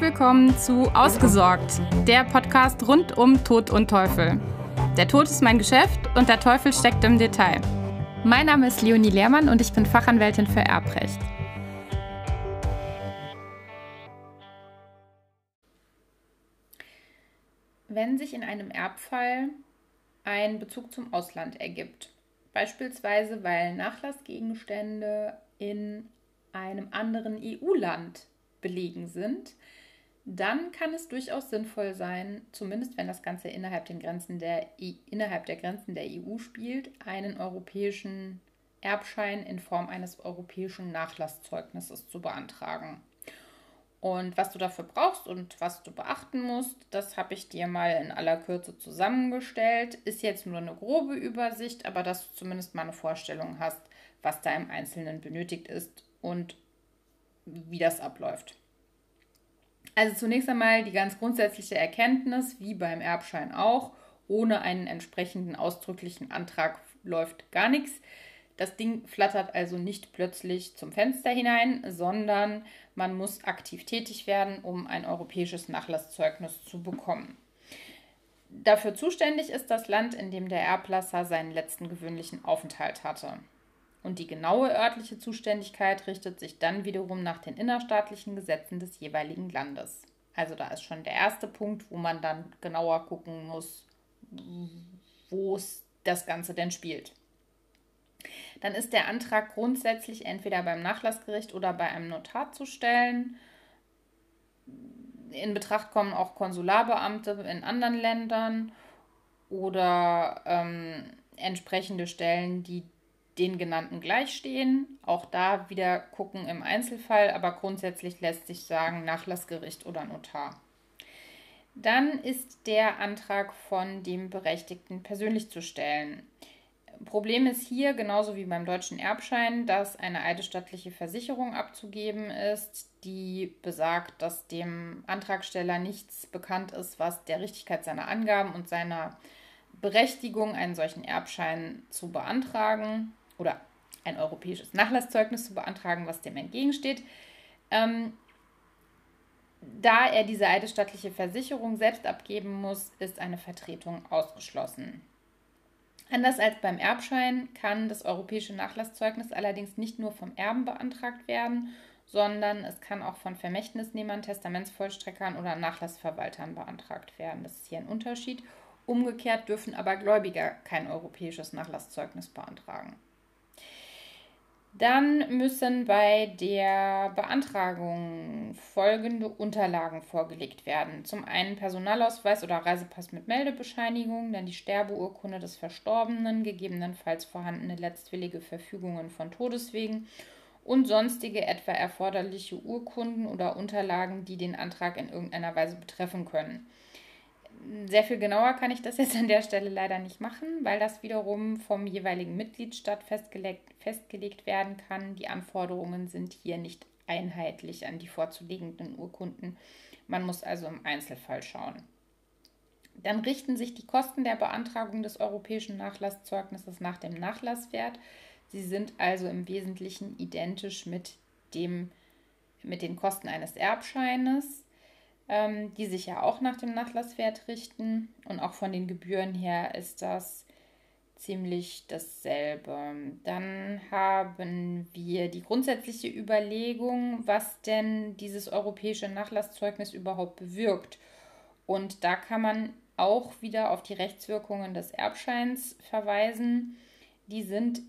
Willkommen zu Ausgesorgt, der Podcast rund um Tod und Teufel. Der Tod ist mein Geschäft und der Teufel steckt im Detail. Mein Name ist Leonie Lehrmann und ich bin Fachanwältin für Erbrecht. Wenn sich in einem Erbfall ein Bezug zum Ausland ergibt, beispielsweise weil Nachlassgegenstände in einem anderen EU-Land belegen sind, dann kann es durchaus sinnvoll sein, zumindest wenn das Ganze innerhalb, den Grenzen der, innerhalb der Grenzen der EU spielt, einen europäischen Erbschein in Form eines europäischen Nachlasszeugnisses zu beantragen. Und was du dafür brauchst und was du beachten musst, das habe ich dir mal in aller Kürze zusammengestellt. Ist jetzt nur eine grobe Übersicht, aber dass du zumindest mal eine Vorstellung hast, was da im Einzelnen benötigt ist und wie das abläuft. Also zunächst einmal die ganz grundsätzliche Erkenntnis, wie beim Erbschein auch, ohne einen entsprechenden ausdrücklichen Antrag läuft gar nichts. Das Ding flattert also nicht plötzlich zum Fenster hinein, sondern man muss aktiv tätig werden, um ein europäisches Nachlasszeugnis zu bekommen. Dafür zuständig ist das Land, in dem der Erblasser seinen letzten gewöhnlichen Aufenthalt hatte. Und die genaue örtliche Zuständigkeit richtet sich dann wiederum nach den innerstaatlichen Gesetzen des jeweiligen Landes. Also da ist schon der erste Punkt, wo man dann genauer gucken muss, wo es das Ganze denn spielt. Dann ist der Antrag grundsätzlich entweder beim Nachlassgericht oder bei einem Notar zu stellen. In Betracht kommen auch Konsularbeamte in anderen Ländern oder ähm, entsprechende Stellen, die den genannten gleichstehen. Auch da wieder gucken im Einzelfall, aber grundsätzlich lässt sich sagen Nachlassgericht oder Notar. Dann ist der Antrag von dem Berechtigten persönlich zu stellen. Problem ist hier, genauso wie beim deutschen Erbschein, dass eine eidesstattliche Versicherung abzugeben ist, die besagt, dass dem Antragsteller nichts bekannt ist, was der Richtigkeit seiner Angaben und seiner Berechtigung, einen solchen Erbschein zu beantragen oder ein europäisches Nachlasszeugnis zu beantragen, was dem entgegensteht. Ähm, da er diese eidesstattliche Versicherung selbst abgeben muss, ist eine Vertretung ausgeschlossen. Anders als beim Erbschein kann das europäische Nachlasszeugnis allerdings nicht nur vom Erben beantragt werden, sondern es kann auch von Vermächtnisnehmern, Testamentsvollstreckern oder Nachlassverwaltern beantragt werden. Das ist hier ein Unterschied. Umgekehrt dürfen aber Gläubiger kein europäisches Nachlasszeugnis beantragen. Dann müssen bei der Beantragung folgende Unterlagen vorgelegt werden. Zum einen Personalausweis oder Reisepass mit Meldebescheinigung, dann die Sterbeurkunde des Verstorbenen, gegebenenfalls vorhandene letztwillige Verfügungen von Todeswegen und sonstige etwa erforderliche Urkunden oder Unterlagen, die den Antrag in irgendeiner Weise betreffen können sehr viel genauer kann ich das jetzt an der Stelle leider nicht machen, weil das wiederum vom jeweiligen Mitgliedstaat festgelegt, festgelegt werden kann. Die Anforderungen sind hier nicht einheitlich an die vorzulegenden Urkunden. Man muss also im Einzelfall schauen. Dann richten sich die Kosten der Beantragung des europäischen Nachlasszeugnisses nach dem Nachlasswert. Sie sind also im Wesentlichen identisch mit, dem, mit den Kosten eines Erbscheines ähm, die sich ja auch nach dem Nachlasswert richten. Und auch von den Gebühren her ist das ziemlich dasselbe. Dann haben wir die grundsätzliche Überlegung, was denn dieses europäische Nachlasszeugnis überhaupt bewirkt. Und da kann man auch wieder auf die Rechtswirkungen des Erbscheins verweisen. Die sind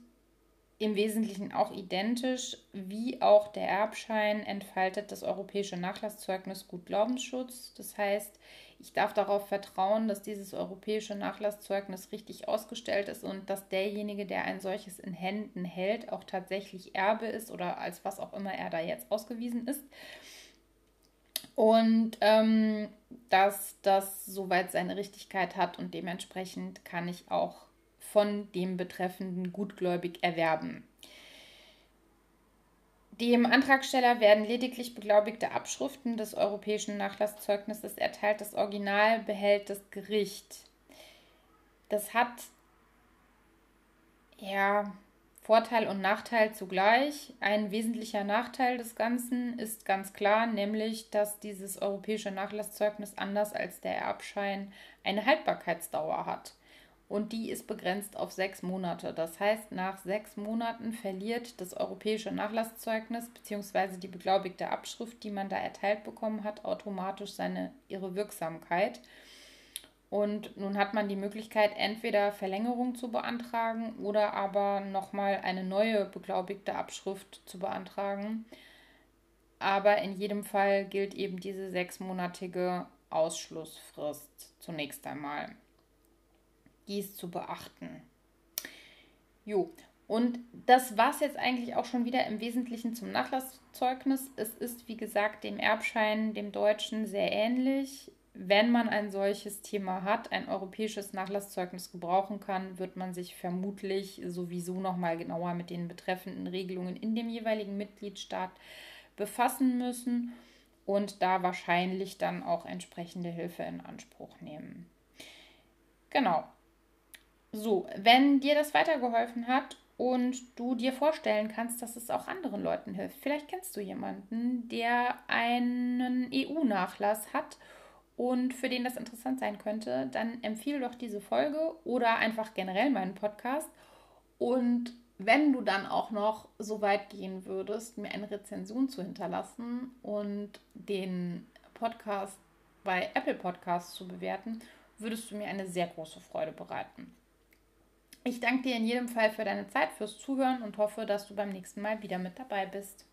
im Wesentlichen auch identisch, wie auch der Erbschein entfaltet das europäische Nachlasszeugnis Gutglaubensschutz. Das heißt, ich darf darauf vertrauen, dass dieses europäische Nachlasszeugnis richtig ausgestellt ist und dass derjenige, der ein solches in Händen hält, auch tatsächlich Erbe ist oder als was auch immer er da jetzt ausgewiesen ist. Und ähm, dass das soweit seine Richtigkeit hat und dementsprechend kann ich auch von dem Betreffenden gutgläubig erwerben. Dem Antragsteller werden lediglich beglaubigte Abschriften des europäischen Nachlasszeugnisses erteilt. Das Original behält das Gericht. Das hat ja Vorteil und Nachteil zugleich. Ein wesentlicher Nachteil des Ganzen ist ganz klar, nämlich, dass dieses europäische Nachlasszeugnis anders als der Erbschein eine Haltbarkeitsdauer hat. Und die ist begrenzt auf sechs Monate. Das heißt, nach sechs Monaten verliert das europäische Nachlasszeugnis bzw. die beglaubigte Abschrift, die man da erteilt bekommen hat, automatisch seine ihre Wirksamkeit. Und nun hat man die Möglichkeit, entweder Verlängerung zu beantragen oder aber nochmal eine neue beglaubigte Abschrift zu beantragen. Aber in jedem Fall gilt eben diese sechsmonatige Ausschlussfrist zunächst einmal. Ist zu beachten. Jo, und das war es jetzt eigentlich auch schon wieder im Wesentlichen zum Nachlasszeugnis. Es ist, wie gesagt, dem Erbschein, dem Deutschen, sehr ähnlich wenn man ein solches Thema hat, ein europäisches Nachlasszeugnis gebrauchen kann, wird man sich vermutlich sowieso noch mal genauer mit den betreffenden Regelungen in dem jeweiligen Mitgliedstaat befassen müssen und da wahrscheinlich dann auch entsprechende Hilfe in Anspruch nehmen. Genau. So, wenn dir das weitergeholfen hat und du dir vorstellen kannst, dass es auch anderen Leuten hilft, vielleicht kennst du jemanden, der einen EU-Nachlass hat und für den das interessant sein könnte, dann empfehle doch diese Folge oder einfach generell meinen Podcast. Und wenn du dann auch noch so weit gehen würdest, mir eine Rezension zu hinterlassen und den Podcast bei Apple Podcasts zu bewerten, würdest du mir eine sehr große Freude bereiten. Ich danke dir in jedem Fall für deine Zeit, fürs Zuhören und hoffe, dass du beim nächsten Mal wieder mit dabei bist.